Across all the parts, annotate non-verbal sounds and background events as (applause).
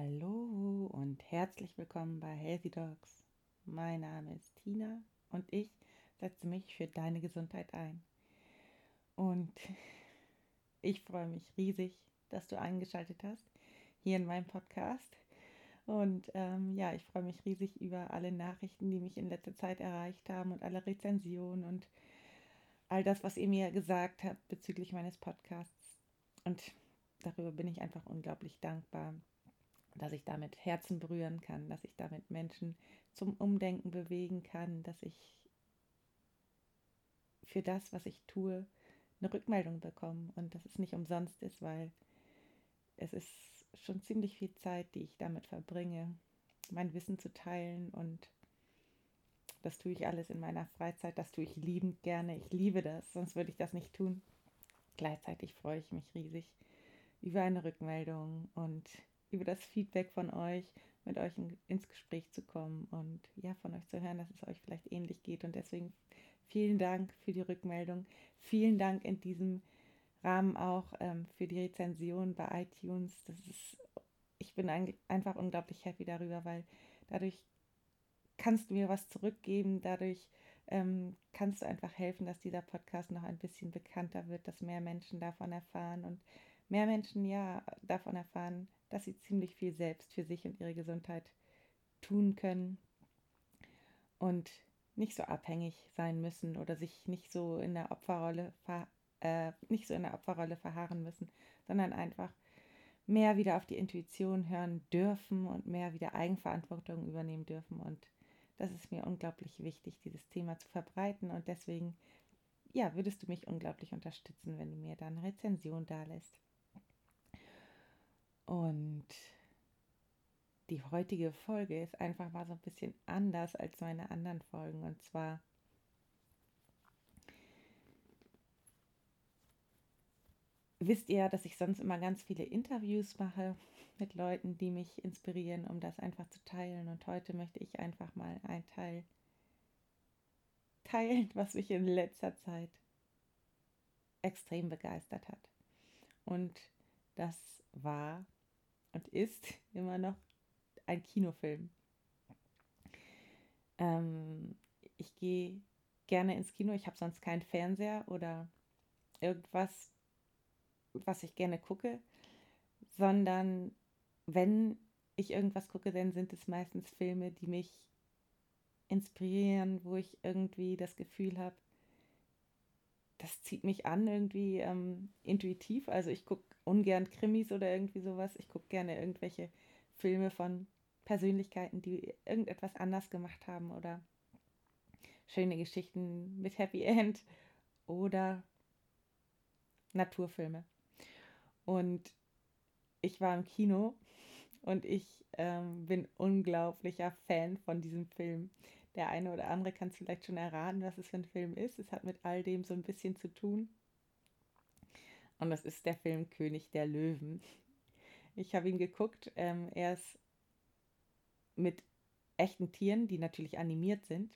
Hallo und herzlich willkommen bei Healthy Dogs. Mein Name ist Tina und ich setze mich für deine Gesundheit ein. Und (laughs) ich freue mich riesig, dass du eingeschaltet hast hier in meinem Podcast. Und ähm, ja, ich freue mich riesig über alle Nachrichten, die mich in letzter Zeit erreicht haben und alle Rezensionen und all das, was ihr mir gesagt habt bezüglich meines Podcasts. Und darüber bin ich einfach unglaublich dankbar dass ich damit Herzen berühren kann, dass ich damit Menschen zum Umdenken bewegen kann, dass ich für das, was ich tue, eine Rückmeldung bekomme und dass es nicht umsonst ist, weil es ist schon ziemlich viel Zeit, die ich damit verbringe, mein Wissen zu teilen und das tue ich alles in meiner Freizeit, das tue ich liebend gerne, ich liebe das, sonst würde ich das nicht tun. Gleichzeitig freue ich mich riesig über eine Rückmeldung und über das Feedback von euch, mit euch in, ins Gespräch zu kommen und ja, von euch zu hören, dass es euch vielleicht ähnlich geht. Und deswegen vielen Dank für die Rückmeldung. Vielen Dank in diesem Rahmen auch ähm, für die Rezension bei iTunes. Das ist, ich bin ein, einfach unglaublich happy darüber, weil dadurch kannst du mir was zurückgeben, dadurch ähm, kannst du einfach helfen, dass dieser Podcast noch ein bisschen bekannter wird, dass mehr Menschen davon erfahren und mehr Menschen ja davon erfahren, dass sie ziemlich viel selbst für sich und ihre Gesundheit tun können und nicht so abhängig sein müssen oder sich nicht so in der Opferrolle äh, nicht so in der Opferrolle verharren müssen, sondern einfach mehr wieder auf die Intuition hören dürfen und mehr wieder Eigenverantwortung übernehmen dürfen und das ist mir unglaublich wichtig, dieses Thema zu verbreiten und deswegen ja, würdest du mich unglaublich unterstützen, wenn du mir dann Rezension da lässt. Und die heutige Folge ist einfach mal so ein bisschen anders als meine anderen Folgen. Und zwar wisst ihr, dass ich sonst immer ganz viele Interviews mache mit Leuten, die mich inspirieren, um das einfach zu teilen. Und heute möchte ich einfach mal ein Teil teilen, was mich in letzter Zeit extrem begeistert hat. Und das war und ist immer noch ein Kinofilm. Ähm, ich gehe gerne ins Kino. Ich habe sonst keinen Fernseher oder irgendwas, was ich gerne gucke, sondern wenn ich irgendwas gucke, dann sind es meistens Filme, die mich inspirieren, wo ich irgendwie das Gefühl habe, das zieht mich an irgendwie ähm, intuitiv. Also ich gucke ungern Krimis oder irgendwie sowas. Ich gucke gerne irgendwelche Filme von Persönlichkeiten, die irgendetwas anders gemacht haben oder schöne Geschichten mit Happy End oder Naturfilme. Und ich war im Kino und ich ähm, bin unglaublicher Fan von diesem Film. Der eine oder andere kann es vielleicht schon erraten, was es für ein Film ist. Es hat mit all dem so ein bisschen zu tun. Und das ist der Film König der Löwen. Ich habe ihn geguckt. Ähm, er ist mit echten Tieren, die natürlich animiert sind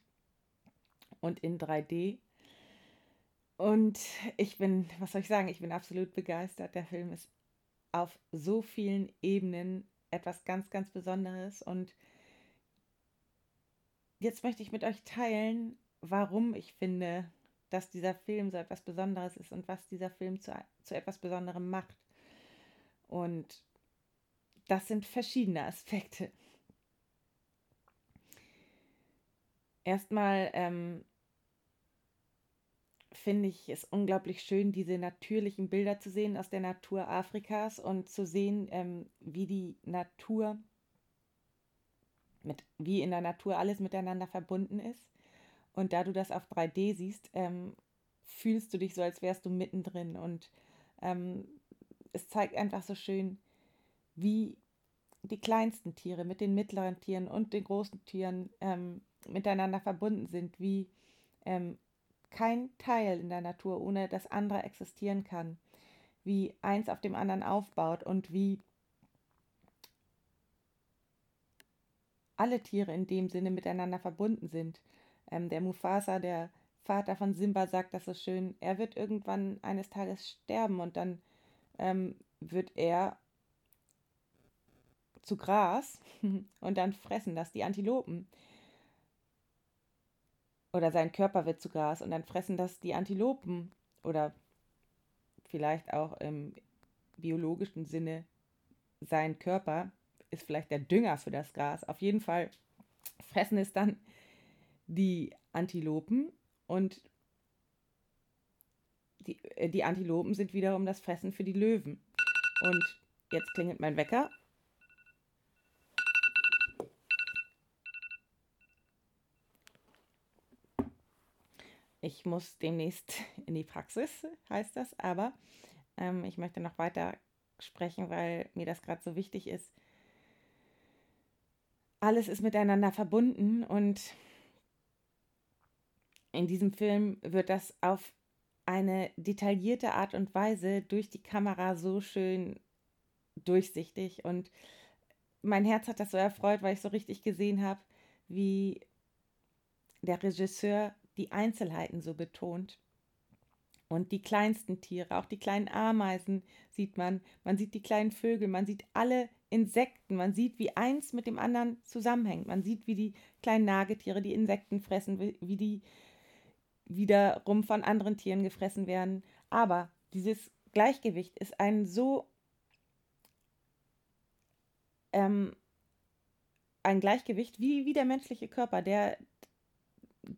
und in 3D. Und ich bin, was soll ich sagen, ich bin absolut begeistert. Der Film ist auf so vielen Ebenen etwas ganz, ganz Besonderes. Und jetzt möchte ich mit euch teilen, warum ich finde, dass dieser Film so etwas Besonderes ist und was dieser Film zu, zu etwas Besonderem macht. Und das sind verschiedene Aspekte. Erstmal ähm, finde ich es unglaublich schön, diese natürlichen Bilder zu sehen aus der Natur Afrikas und zu sehen, ähm, wie die Natur, mit, wie in der Natur alles miteinander verbunden ist. Und da du das auf 3D siehst, ähm, fühlst du dich so, als wärst du mittendrin. Und ähm, es zeigt einfach so schön, wie die kleinsten Tiere mit den mittleren Tieren und den großen Tieren ähm, miteinander verbunden sind, wie ähm, kein Teil in der Natur ohne das andere existieren kann, wie eins auf dem anderen aufbaut und wie alle Tiere in dem Sinne miteinander verbunden sind. Ähm, der Mufasa, der Vater von Simba, sagt das so schön, er wird irgendwann eines Tages sterben und dann ähm, wird er zu Gras (laughs) und dann fressen das die Antilopen. Oder sein Körper wird zu Gras und dann fressen das die Antilopen. Oder vielleicht auch im biologischen Sinne sein Körper ist vielleicht der Dünger für das Gras. Auf jeden Fall fressen es dann die Antilopen und die, äh, die Antilopen sind wiederum das Fressen für die Löwen. Und jetzt klingelt mein Wecker. Ich muss demnächst (laughs) in die Praxis, heißt das, aber ähm, ich möchte noch weiter sprechen, weil mir das gerade so wichtig ist. Alles ist miteinander verbunden und in diesem Film wird das auf eine detaillierte Art und Weise durch die Kamera so schön durchsichtig und mein Herz hat das so erfreut, weil ich so richtig gesehen habe, wie der Regisseur die Einzelheiten so betont. Und die kleinsten Tiere, auch die kleinen Ameisen sieht man, man sieht die kleinen Vögel, man sieht alle Insekten, man sieht, wie eins mit dem anderen zusammenhängt, man sieht, wie die kleinen Nagetiere die Insekten fressen, wie die wiederum von anderen Tieren gefressen werden. Aber dieses Gleichgewicht ist ein so ähm, ein Gleichgewicht wie, wie der menschliche Körper, der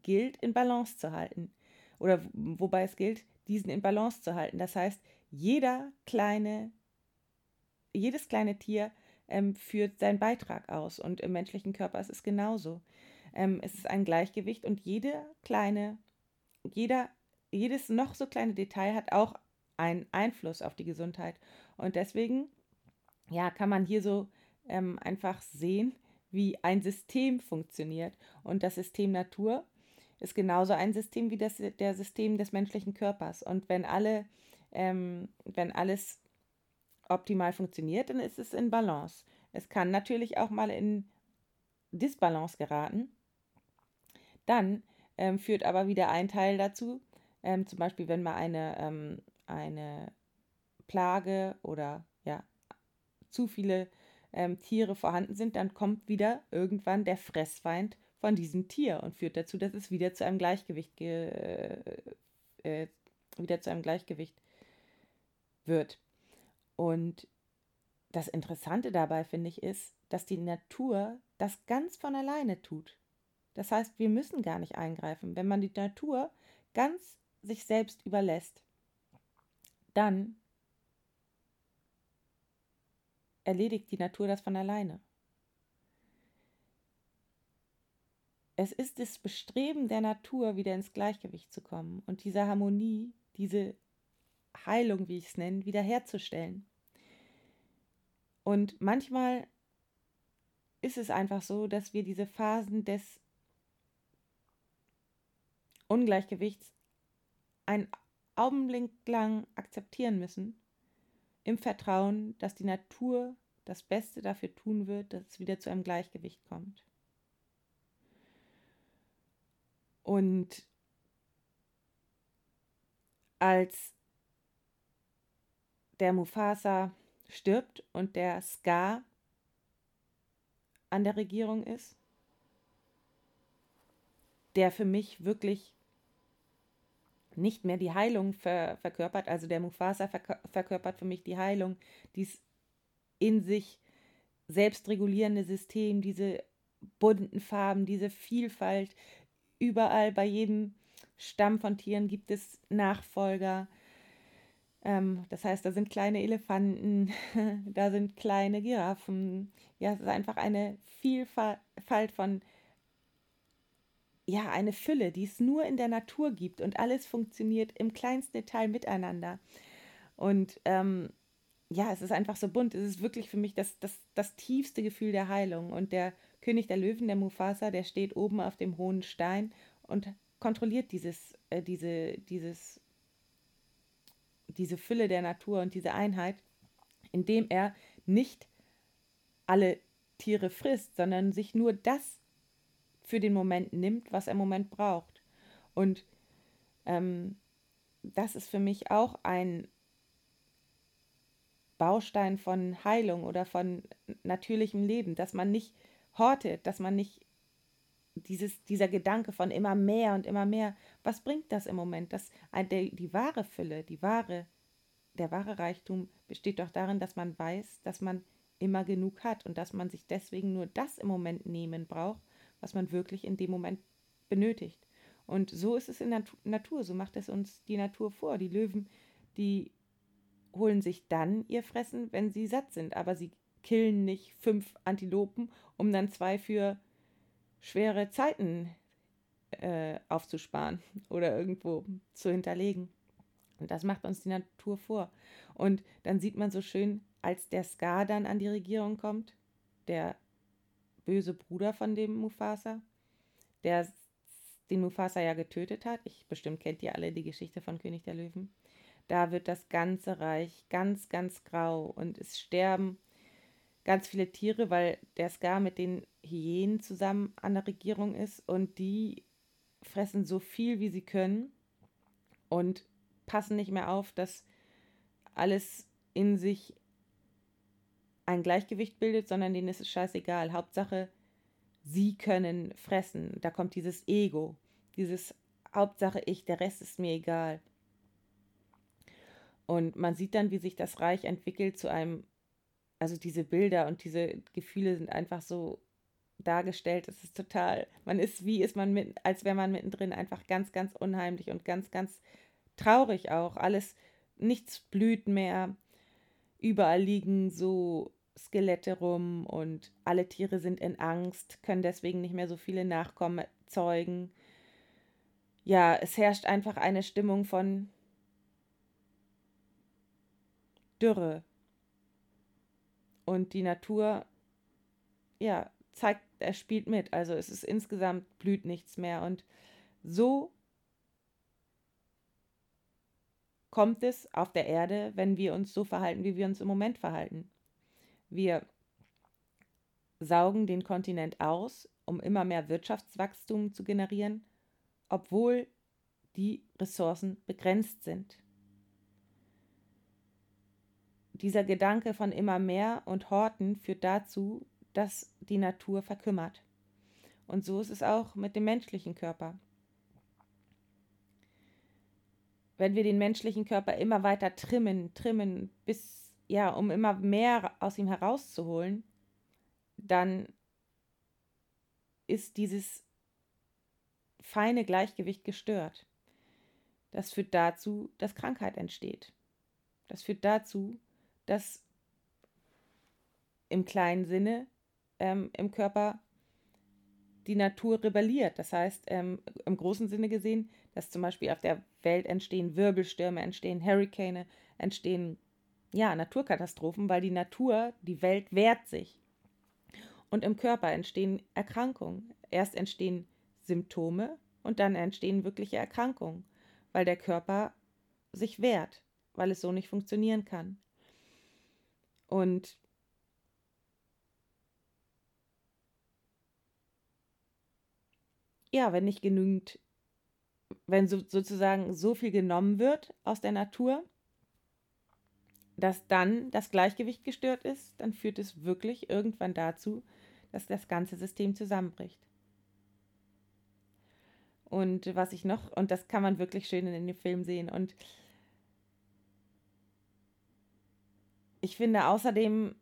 gilt in Balance zu halten. Oder wobei es gilt, diesen in Balance zu halten. Das heißt, jeder kleine, jedes kleine Tier ähm, führt seinen Beitrag aus. Und im menschlichen Körper ist es genauso. Ähm, es ist ein Gleichgewicht und jede kleine jeder, jedes noch so kleine Detail hat auch einen Einfluss auf die Gesundheit. Und deswegen, ja, kann man hier so ähm, einfach sehen, wie ein System funktioniert. Und das System Natur ist genauso ein System wie das der System des menschlichen Körpers. Und wenn alle, ähm, wenn alles optimal funktioniert, dann ist es in Balance. Es kann natürlich auch mal in Disbalance geraten. Dann ähm, führt aber wieder ein Teil dazu. Ähm, zum Beispiel, wenn mal eine, ähm, eine Plage oder ja, zu viele ähm, Tiere vorhanden sind, dann kommt wieder irgendwann der Fressfeind von diesem Tier und führt dazu, dass es wieder zu einem Gleichgewicht äh, äh, wieder zu einem Gleichgewicht wird. Und das Interessante dabei, finde ich, ist, dass die Natur das ganz von alleine tut. Das heißt, wir müssen gar nicht eingreifen. Wenn man die Natur ganz sich selbst überlässt, dann erledigt die Natur das von alleine. Es ist das Bestreben der Natur, wieder ins Gleichgewicht zu kommen und diese Harmonie, diese Heilung, wie ich es nenne, wiederherzustellen. Und manchmal ist es einfach so, dass wir diese Phasen des Ungleichgewichts einen Augenblick lang akzeptieren müssen, im Vertrauen, dass die Natur das Beste dafür tun wird, dass es wieder zu einem Gleichgewicht kommt. Und als der Mufasa stirbt und der Scar an der Regierung ist, der für mich wirklich nicht mehr die Heilung ver verkörpert, also der Mufasa verkörpert für mich die Heilung, dies in sich selbstregulierende System, diese bunten Farben, diese Vielfalt. Überall bei jedem Stamm von Tieren gibt es Nachfolger. Ähm, das heißt, da sind kleine Elefanten, (laughs) da sind kleine Giraffen. Ja, es ist einfach eine Vielfalt von ja, eine Fülle, die es nur in der Natur gibt und alles funktioniert im kleinsten Detail miteinander. Und ähm, ja, es ist einfach so bunt. Es ist wirklich für mich das, das, das tiefste Gefühl der Heilung. Und der König der Löwen, der Mufasa, der steht oben auf dem hohen Stein und kontrolliert dieses, äh, diese, dieses, diese Fülle der Natur und diese Einheit, indem er nicht alle Tiere frisst, sondern sich nur das für den Moment nimmt, was er im Moment braucht. Und ähm, das ist für mich auch ein, Baustein von Heilung oder von natürlichem Leben, dass man nicht hortet, dass man nicht dieses, dieser Gedanke von immer mehr und immer mehr, was bringt das im Moment? Das, die, die wahre Fülle, die wahre, der wahre Reichtum besteht doch darin, dass man weiß, dass man immer genug hat und dass man sich deswegen nur das im Moment nehmen braucht, was man wirklich in dem Moment benötigt. Und so ist es in der Natur, so macht es uns die Natur vor. Die Löwen, die holen sich dann ihr Fressen, wenn sie satt sind, aber sie killen nicht fünf Antilopen, um dann zwei für schwere Zeiten äh, aufzusparen oder irgendwo zu hinterlegen. Und das macht uns die Natur vor. Und dann sieht man so schön, als der Ska dann an die Regierung kommt, der böse Bruder von dem Mufasa, der den Mufasa ja getötet hat. Ich bestimmt kennt ihr alle die Geschichte von König der Löwen. Da wird das ganze Reich ganz, ganz grau und es sterben ganz viele Tiere, weil der Ska mit den Hyänen zusammen an der Regierung ist und die fressen so viel, wie sie können und passen nicht mehr auf, dass alles in sich ein Gleichgewicht bildet, sondern denen ist es scheißegal. Hauptsache, sie können fressen. Da kommt dieses Ego, dieses Hauptsache ich, der Rest ist mir egal. Und man sieht dann, wie sich das Reich entwickelt zu einem, also diese Bilder und diese Gefühle sind einfach so dargestellt. Es ist total, man ist, wie ist man mit, als wäre man mittendrin einfach ganz, ganz unheimlich und ganz, ganz traurig auch. Alles, nichts blüht mehr. Überall liegen so Skelette rum und alle Tiere sind in Angst, können deswegen nicht mehr so viele Nachkommen zeugen. Ja, es herrscht einfach eine Stimmung von Dürre. Und die Natur, ja, zeigt, er spielt mit. Also es ist insgesamt blüht nichts mehr. Und so kommt es auf der Erde, wenn wir uns so verhalten, wie wir uns im Moment verhalten. Wir saugen den Kontinent aus, um immer mehr Wirtschaftswachstum zu generieren, obwohl die Ressourcen begrenzt sind. Dieser Gedanke von immer mehr und Horten führt dazu, dass die Natur verkümmert. Und so ist es auch mit dem menschlichen Körper. Wenn wir den menschlichen Körper immer weiter trimmen, trimmen, bis, ja, um immer mehr aus ihm herauszuholen, dann ist dieses feine Gleichgewicht gestört. Das führt dazu, dass Krankheit entsteht. Das führt dazu, dass im kleinen Sinne ähm, im Körper die Natur rebelliert. Das heißt, ähm, im großen Sinne gesehen, dass zum Beispiel auf der Welt entstehen Wirbelstürme, entstehen Hurrikane, entstehen ja, Naturkatastrophen, weil die Natur, die Welt wehrt sich. Und im Körper entstehen Erkrankungen. Erst entstehen Symptome und dann entstehen wirkliche Erkrankungen, weil der Körper sich wehrt, weil es so nicht funktionieren kann. Und ja, wenn nicht genügend, wenn so, sozusagen so viel genommen wird aus der Natur, dass dann das Gleichgewicht gestört ist, dann führt es wirklich irgendwann dazu, dass das ganze System zusammenbricht. Und was ich noch, und das kann man wirklich schön in dem Film sehen. Und ich finde außerdem,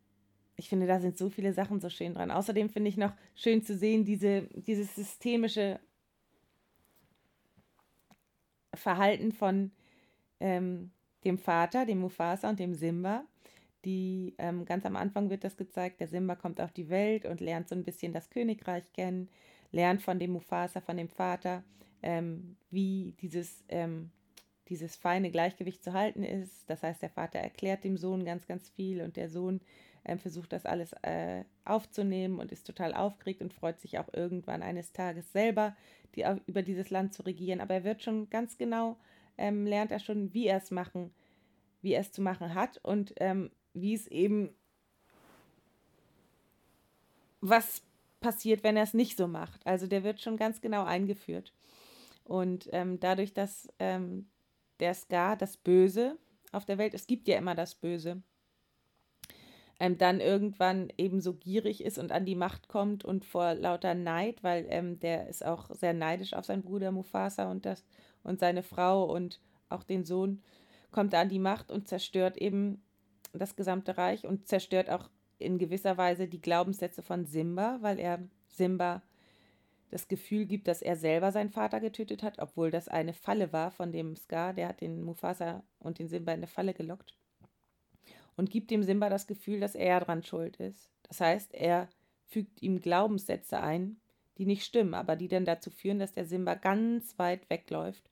ich finde, da sind so viele Sachen so schön dran. Außerdem finde ich noch schön zu sehen, diese, dieses systemische Verhalten von ähm, dem Vater, dem Mufasa und dem Simba. Die ähm, ganz am Anfang wird das gezeigt, der Simba kommt auf die Welt und lernt so ein bisschen das Königreich kennen, lernt von dem Mufasa, von dem Vater, ähm, wie dieses ähm, dieses feine Gleichgewicht zu halten ist. Das heißt, der Vater erklärt dem Sohn ganz, ganz viel und der Sohn äh, versucht das alles äh, aufzunehmen und ist total aufgeregt und freut sich auch irgendwann eines Tages selber die, über dieses Land zu regieren. Aber er wird schon ganz genau, ähm, lernt er schon, wie er es machen, wie er es zu machen hat und ähm, wie es eben, was passiert, wenn er es nicht so macht. Also der wird schon ganz genau eingeführt. Und ähm, dadurch, dass ähm, der Ska, das Böse auf der Welt. Es gibt ja immer das Böse. ähm, dann irgendwann eben so gierig ist und an die Macht kommt und vor lauter Neid, weil ähm, der ist auch sehr neidisch auf seinen Bruder Mufasa und, das, und seine Frau und auch den Sohn, kommt er an die Macht und zerstört eben das gesamte Reich und zerstört auch in gewisser Weise die Glaubenssätze von Simba, weil er Simba das Gefühl gibt, dass er selber seinen Vater getötet hat, obwohl das eine Falle war von dem Scar, der hat den Mufasa und den Simba in eine Falle gelockt und gibt dem Simba das Gefühl, dass er daran schuld ist. Das heißt, er fügt ihm Glaubenssätze ein, die nicht stimmen, aber die dann dazu führen, dass der Simba ganz weit wegläuft.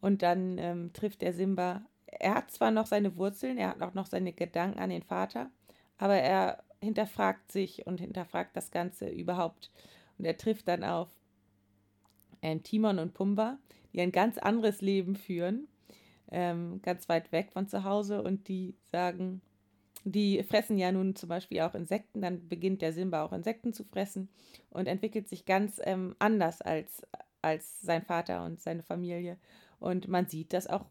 Und dann ähm, trifft der Simba, er hat zwar noch seine Wurzeln, er hat auch noch seine Gedanken an den Vater, aber er hinterfragt sich und hinterfragt das Ganze überhaupt. Und er trifft dann auf ähm, Timon und Pumba, die ein ganz anderes Leben führen ähm, ganz weit weg von zu Hause und die sagen, die fressen ja nun zum Beispiel auch Insekten, dann beginnt der Simba auch Insekten zu fressen und entwickelt sich ganz ähm, anders als, als sein Vater und seine Familie. Und man sieht das auch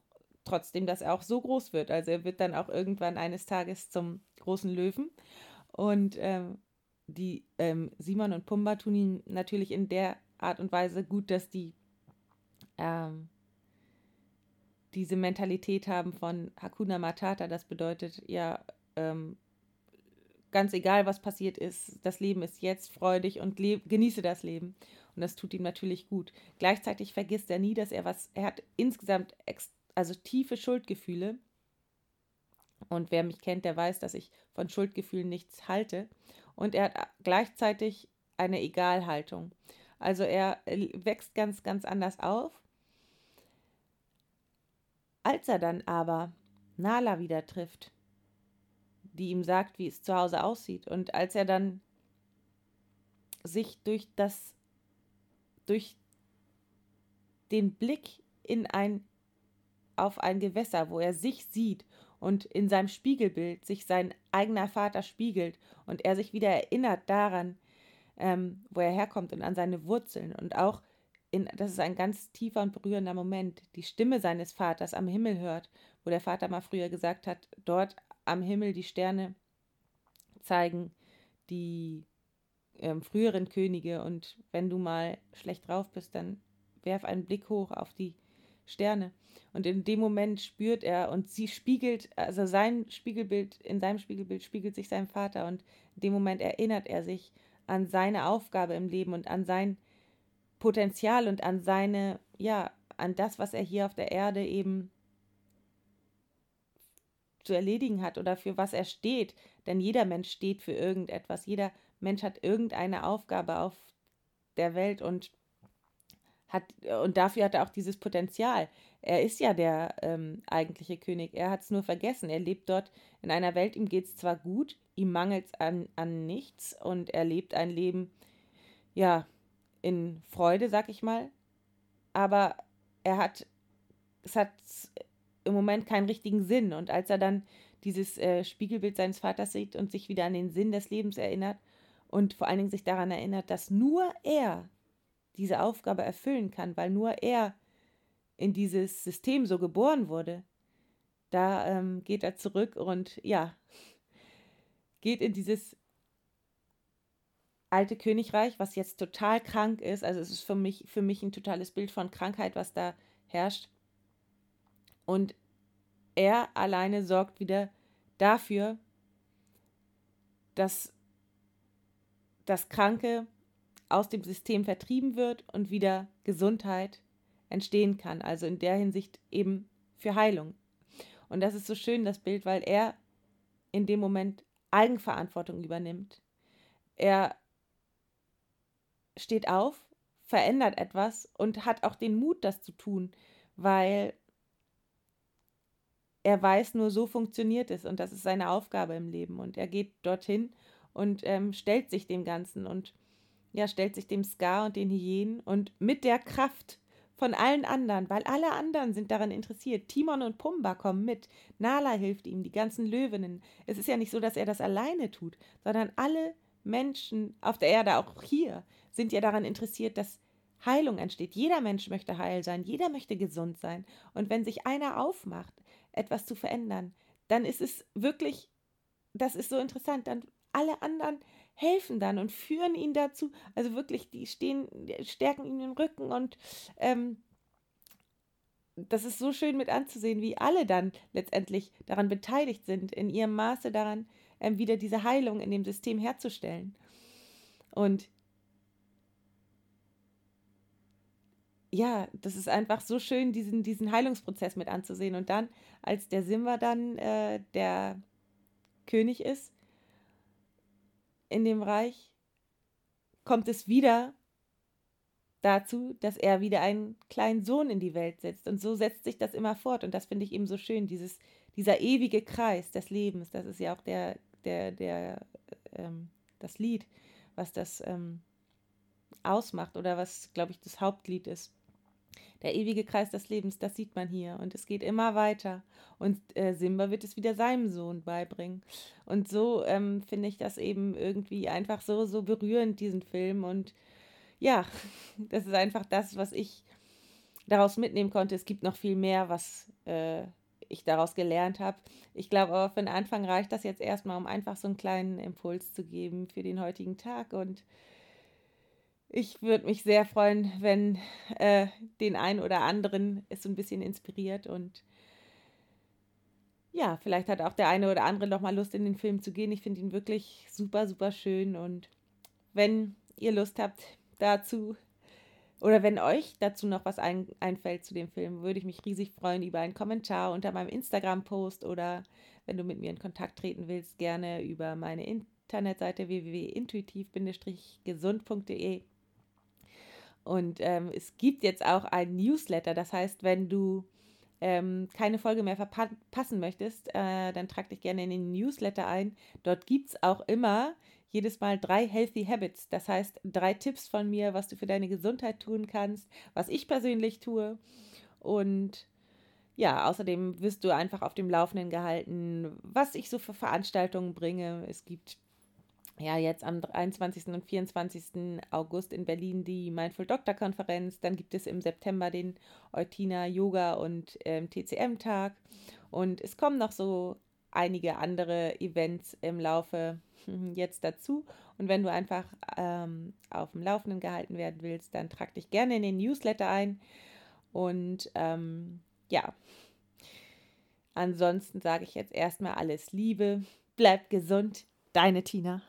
trotzdem, dass er auch so groß wird. Also er wird dann auch irgendwann eines Tages zum großen Löwen. Und ähm, die ähm, Simon und Pumba tun ihn natürlich in der Art und Weise gut, dass die ähm, diese Mentalität haben von Hakuna Matata, das bedeutet ja, ähm, ganz egal, was passiert ist, das Leben ist jetzt freudig und genieße das Leben. Und das tut ihm natürlich gut. Gleichzeitig vergisst er nie, dass er was, er hat insgesamt also tiefe Schuldgefühle. Und wer mich kennt, der weiß, dass ich von Schuldgefühlen nichts halte. Und er hat gleichzeitig eine Egalhaltung. Also er wächst ganz, ganz anders auf als er dann aber Nala wieder trifft, die ihm sagt, wie es zu Hause aussieht, und als er dann sich durch das, durch den Blick in ein, auf ein Gewässer, wo er sich sieht und in seinem Spiegelbild sich sein eigener Vater spiegelt und er sich wieder erinnert daran, ähm, wo er herkommt und an seine Wurzeln und auch in, das ist ein ganz tiefer und berührender Moment, die Stimme seines Vaters am Himmel hört, wo der Vater mal früher gesagt hat, dort am Himmel die Sterne zeigen die ähm, früheren Könige und wenn du mal schlecht drauf bist, dann werf einen Blick hoch auf die Sterne. Und in dem Moment spürt er und sie spiegelt, also sein Spiegelbild, in seinem Spiegelbild spiegelt sich sein Vater und in dem Moment erinnert er sich an seine Aufgabe im Leben und an sein Potenzial und an seine, ja, an das, was er hier auf der Erde eben zu erledigen hat oder für was er steht. Denn jeder Mensch steht für irgendetwas. Jeder Mensch hat irgendeine Aufgabe auf der Welt und hat, und dafür hat er auch dieses Potenzial. Er ist ja der ähm, eigentliche König. Er hat es nur vergessen. Er lebt dort in einer Welt, ihm geht es zwar gut, ihm mangelt es an, an nichts und er lebt ein Leben, ja, in Freude, sag ich mal. Aber er hat, es hat im Moment keinen richtigen Sinn. Und als er dann dieses äh, Spiegelbild seines Vaters sieht und sich wieder an den Sinn des Lebens erinnert und vor allen Dingen sich daran erinnert, dass nur er diese Aufgabe erfüllen kann, weil nur er in dieses System so geboren wurde, da ähm, geht er zurück und ja, (laughs) geht in dieses alte Königreich, was jetzt total krank ist. Also es ist für mich, für mich ein totales Bild von Krankheit, was da herrscht. Und er alleine sorgt wieder dafür, dass das Kranke aus dem System vertrieben wird und wieder Gesundheit entstehen kann. Also in der Hinsicht eben für Heilung. Und das ist so schön, das Bild, weil er in dem Moment Eigenverantwortung übernimmt. Er steht auf, verändert etwas und hat auch den Mut, das zu tun, weil er weiß, nur so funktioniert es und das ist seine Aufgabe im Leben. Und er geht dorthin und ähm, stellt sich dem Ganzen und ja, stellt sich dem Ska und den Hyänen und mit der Kraft von allen anderen, weil alle anderen sind daran interessiert. Timon und Pumba kommen mit. Nala hilft ihm, die ganzen Löwinnen. Es ist ja nicht so, dass er das alleine tut, sondern alle Menschen auf der Erde, auch hier, sind ja daran interessiert, dass Heilung entsteht. Jeder Mensch möchte heil sein, jeder möchte gesund sein. Und wenn sich einer aufmacht, etwas zu verändern, dann ist es wirklich das ist so interessant, dann alle anderen helfen dann und führen ihn dazu, also wirklich, die stehen, stärken ihn den Rücken und ähm, das ist so schön mit anzusehen, wie alle dann letztendlich daran beteiligt sind, in ihrem Maße daran, ähm, wieder diese Heilung in dem System herzustellen. Und ja, das ist einfach so schön, diesen, diesen Heilungsprozess mit anzusehen. Und dann, als der Simba dann äh, der König ist in dem Reich, kommt es wieder dazu, dass er wieder einen kleinen Sohn in die Welt setzt. Und so setzt sich das immer fort. Und das finde ich eben so schön, dieses, dieser ewige Kreis des Lebens. Das ist ja auch der, der, der, ähm, das Lied, was das ähm, ausmacht oder was, glaube ich, das Hauptlied ist. Der ewige Kreis des Lebens, das sieht man hier. Und es geht immer weiter. Und äh, Simba wird es wieder seinem Sohn beibringen. Und so ähm, finde ich das eben irgendwie einfach so, so berührend, diesen Film. Und ja, (laughs) das ist einfach das, was ich daraus mitnehmen konnte. Es gibt noch viel mehr, was äh, ich daraus gelernt habe. Ich glaube aber für den Anfang reicht das jetzt erstmal, um einfach so einen kleinen Impuls zu geben für den heutigen Tag. Und ich würde mich sehr freuen, wenn äh, den einen oder anderen es so ein bisschen inspiriert und ja, vielleicht hat auch der eine oder andere noch mal Lust in den Film zu gehen. Ich finde ihn wirklich super, super schön und wenn ihr Lust habt dazu oder wenn euch dazu noch was ein, einfällt zu dem Film, würde ich mich riesig freuen über einen Kommentar unter meinem Instagram-Post oder wenn du mit mir in Kontakt treten willst, gerne über meine Internetseite www.intuitiv-gesund.de. Und ähm, es gibt jetzt auch ein Newsletter. Das heißt, wenn du ähm, keine Folge mehr verpassen möchtest, äh, dann trag dich gerne in den Newsletter ein. Dort gibt es auch immer jedes Mal drei Healthy Habits. Das heißt, drei Tipps von mir, was du für deine Gesundheit tun kannst, was ich persönlich tue. Und ja, außerdem wirst du einfach auf dem Laufenden gehalten, was ich so für Veranstaltungen bringe. Es gibt ja, jetzt am 23. und 24. August in Berlin die Mindful Doctor Konferenz. Dann gibt es im September den Eutina Yoga und ähm, TCM Tag. Und es kommen noch so einige andere Events im Laufe jetzt dazu. Und wenn du einfach ähm, auf dem Laufenden gehalten werden willst, dann trag dich gerne in den Newsletter ein. Und ähm, ja, ansonsten sage ich jetzt erstmal alles Liebe, bleib gesund, deine Tina.